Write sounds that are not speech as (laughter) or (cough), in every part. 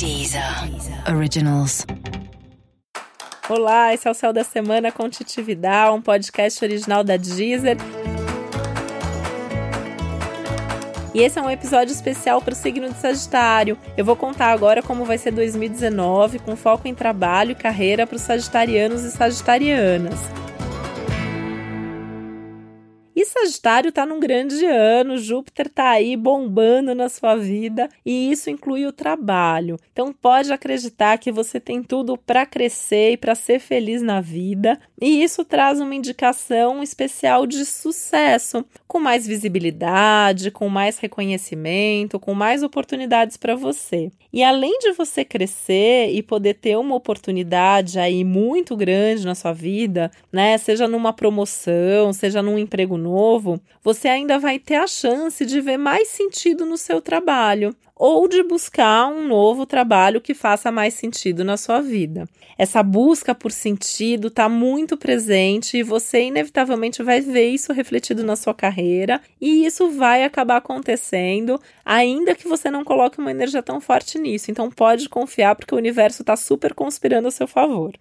Deezer Originals. Olá, esse é o Céu da Semana com Titi Vidal, um podcast original da Deezer. E esse é um episódio especial para o signo de Sagitário. Eu vou contar agora como vai ser 2019, com foco em trabalho e carreira para os sagitarianos e sagitarianas. Sagitário tá num grande ano, Júpiter tá aí bombando na sua vida e isso inclui o trabalho. Então pode acreditar que você tem tudo para crescer e para ser feliz na vida, e isso traz uma indicação especial de sucesso, com mais visibilidade, com mais reconhecimento, com mais oportunidades para você. E além de você crescer e poder ter uma oportunidade aí muito grande na sua vida, né, seja numa promoção, seja num emprego novo, novo, você ainda vai ter a chance de ver mais sentido no seu trabalho ou de buscar um novo trabalho que faça mais sentido na sua vida. Essa busca por sentido está muito presente e você inevitavelmente vai ver isso refletido na sua carreira e isso vai acabar acontecendo, ainda que você não coloque uma energia tão forte nisso. Então pode confiar porque o universo está super conspirando a seu favor.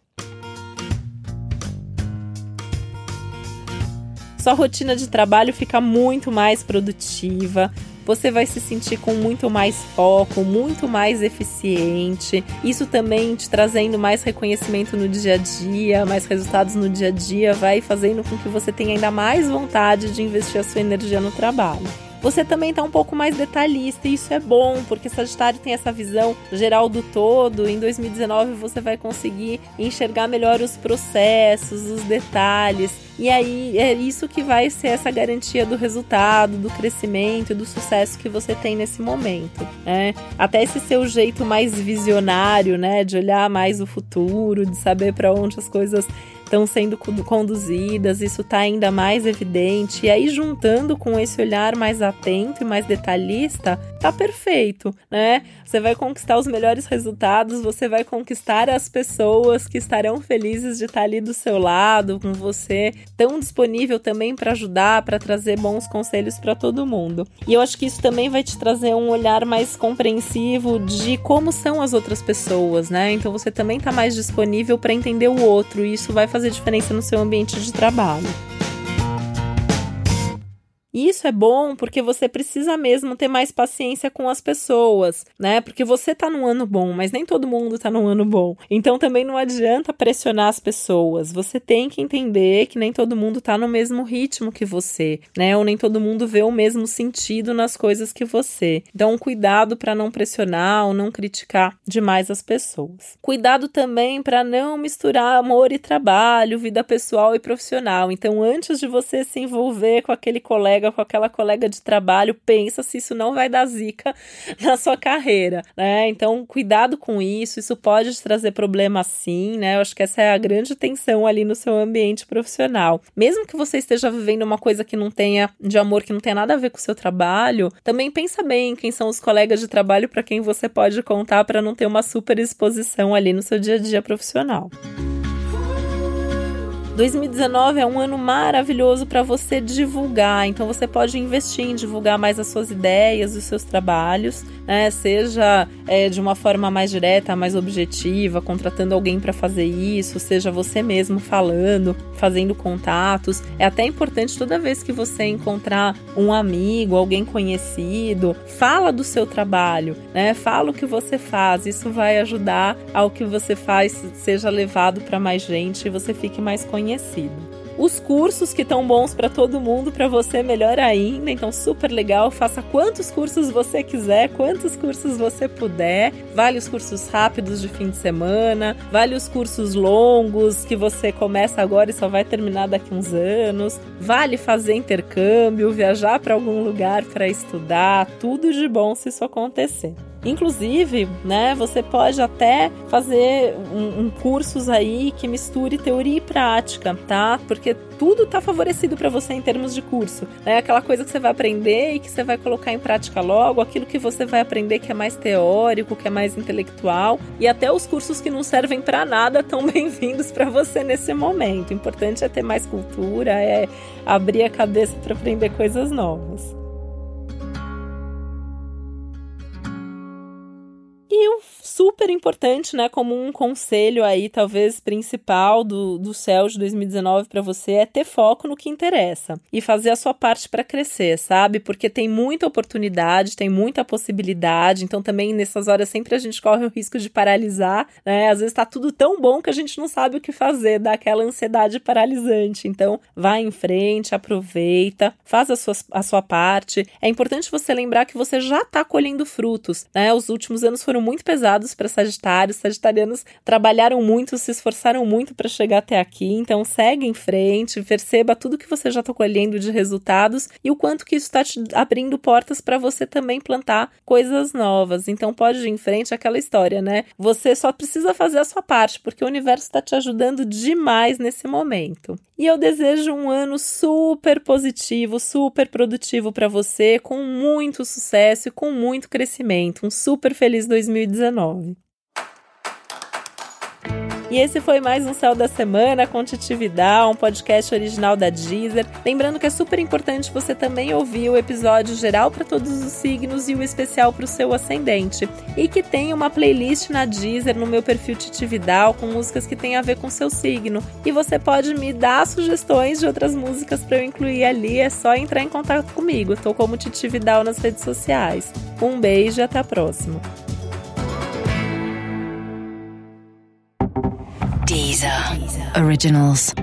Sua rotina de trabalho fica muito mais produtiva, você vai se sentir com muito mais foco, muito mais eficiente. Isso também te trazendo mais reconhecimento no dia a dia, mais resultados no dia a dia, vai fazendo com que você tenha ainda mais vontade de investir a sua energia no trabalho. Você também está um pouco mais detalhista e isso é bom, porque Sagitário tem essa visão geral do todo. Em 2019 você vai conseguir enxergar melhor os processos, os detalhes. E aí é isso que vai ser essa garantia do resultado, do crescimento e do sucesso que você tem nesse momento. Né? Até esse seu jeito mais visionário, né, de olhar mais o futuro, de saber para onde as coisas estão sendo conduzidas, isso está ainda mais evidente. E aí, juntando com esse olhar mais atento e mais detalhista, tá perfeito, né? Você vai conquistar os melhores resultados, você vai conquistar as pessoas que estarão felizes de estar ali do seu lado, com você, tão disponível também para ajudar, para trazer bons conselhos para todo mundo. E eu acho que isso também vai te trazer um olhar mais compreensivo de como são as outras pessoas, né? Então você também tá mais disponível para entender o outro, e isso vai fazer fazer diferença no seu ambiente de trabalho. Isso é bom porque você precisa mesmo ter mais paciência com as pessoas, né? Porque você tá num ano bom, mas nem todo mundo tá num ano bom. Então também não adianta pressionar as pessoas. Você tem que entender que nem todo mundo tá no mesmo ritmo que você, né? Ou nem todo mundo vê o mesmo sentido nas coisas que você. Então, cuidado para não pressionar ou não criticar demais as pessoas. Cuidado também para não misturar amor e trabalho, vida pessoal e profissional. Então, antes de você se envolver com aquele colega colega, com aquela colega de trabalho, pensa se isso não vai dar zica (laughs) na sua carreira, né? Então, cuidado com isso, isso pode trazer problema sim, né? Eu acho que essa é a grande tensão ali no seu ambiente profissional. Mesmo que você esteja vivendo uma coisa que não tenha de amor, que não tenha nada a ver com o seu trabalho, também pensa bem quem são os colegas de trabalho para quem você pode contar para não ter uma super exposição ali no seu dia a dia profissional. 2019 é um ano maravilhoso para você divulgar, então você pode investir em divulgar mais as suas ideias, os seus trabalhos, né? Seja é, de uma forma mais direta, mais objetiva, contratando alguém para fazer isso, seja você mesmo falando, fazendo contatos. É até importante toda vez que você encontrar um amigo, alguém conhecido, fala do seu trabalho, né? Fala o que você faz. Isso vai ajudar ao que você faz seja levado para mais gente e você fique mais conhecido conhecido. Os cursos que estão bons para todo mundo, para você melhor ainda. Então, super legal. Faça quantos cursos você quiser, quantos cursos você puder. Vale os cursos rápidos de fim de semana, vale os cursos longos que você começa agora e só vai terminar daqui uns anos. Vale fazer intercâmbio, viajar para algum lugar para estudar. Tudo de bom se isso acontecer. Inclusive, né, você pode até fazer um, um cursos aí que misture teoria e prática, tá? Porque tudo tá favorecido para você em termos de curso. É aquela coisa que você vai aprender e que você vai colocar em prática logo, aquilo que você vai aprender que é mais teórico, que é mais intelectual, e até os cursos que não servem para nada tão (laughs) bem-vindos para você nesse momento. O importante é ter mais cultura, é abrir a cabeça para aprender coisas novas. Super importante, né, como um conselho aí, talvez principal do, do céu de 2019 para você é ter foco no que interessa e fazer a sua parte para crescer, sabe? Porque tem muita oportunidade, tem muita possibilidade, então também nessas horas sempre a gente corre o risco de paralisar, né? Às vezes tá tudo tão bom que a gente não sabe o que fazer, dá aquela ansiedade paralisante. Então, vá em frente, aproveita, faz a sua, a sua parte. É importante você lembrar que você já está colhendo frutos, né? Os últimos anos foram muito pesados para Sagitário. Sagitarianos trabalharam muito, se esforçaram muito para chegar até aqui. Então, segue em frente, perceba tudo que você já está colhendo de resultados e o quanto que isso está te abrindo portas para você também plantar coisas novas. Então, pode ir em frente aquela história, né? Você só precisa fazer a sua parte, porque o universo está te ajudando demais nesse momento. E eu desejo um ano super positivo, super produtivo para você, com muito sucesso e com muito crescimento. Um super feliz 2019. E esse foi mais um Céu da Semana com Titividade, um podcast original da Deezer. Lembrando que é super importante você também ouvir o episódio geral para todos os signos e o especial para o seu ascendente. E que tem uma playlist na Deezer no meu perfil Titividal com músicas que tem a ver com seu signo. E você pode me dar sugestões de outras músicas para eu incluir ali, é só entrar em contato comigo. Estou como Titividal nas redes sociais. Um beijo e até a próxima. Originals.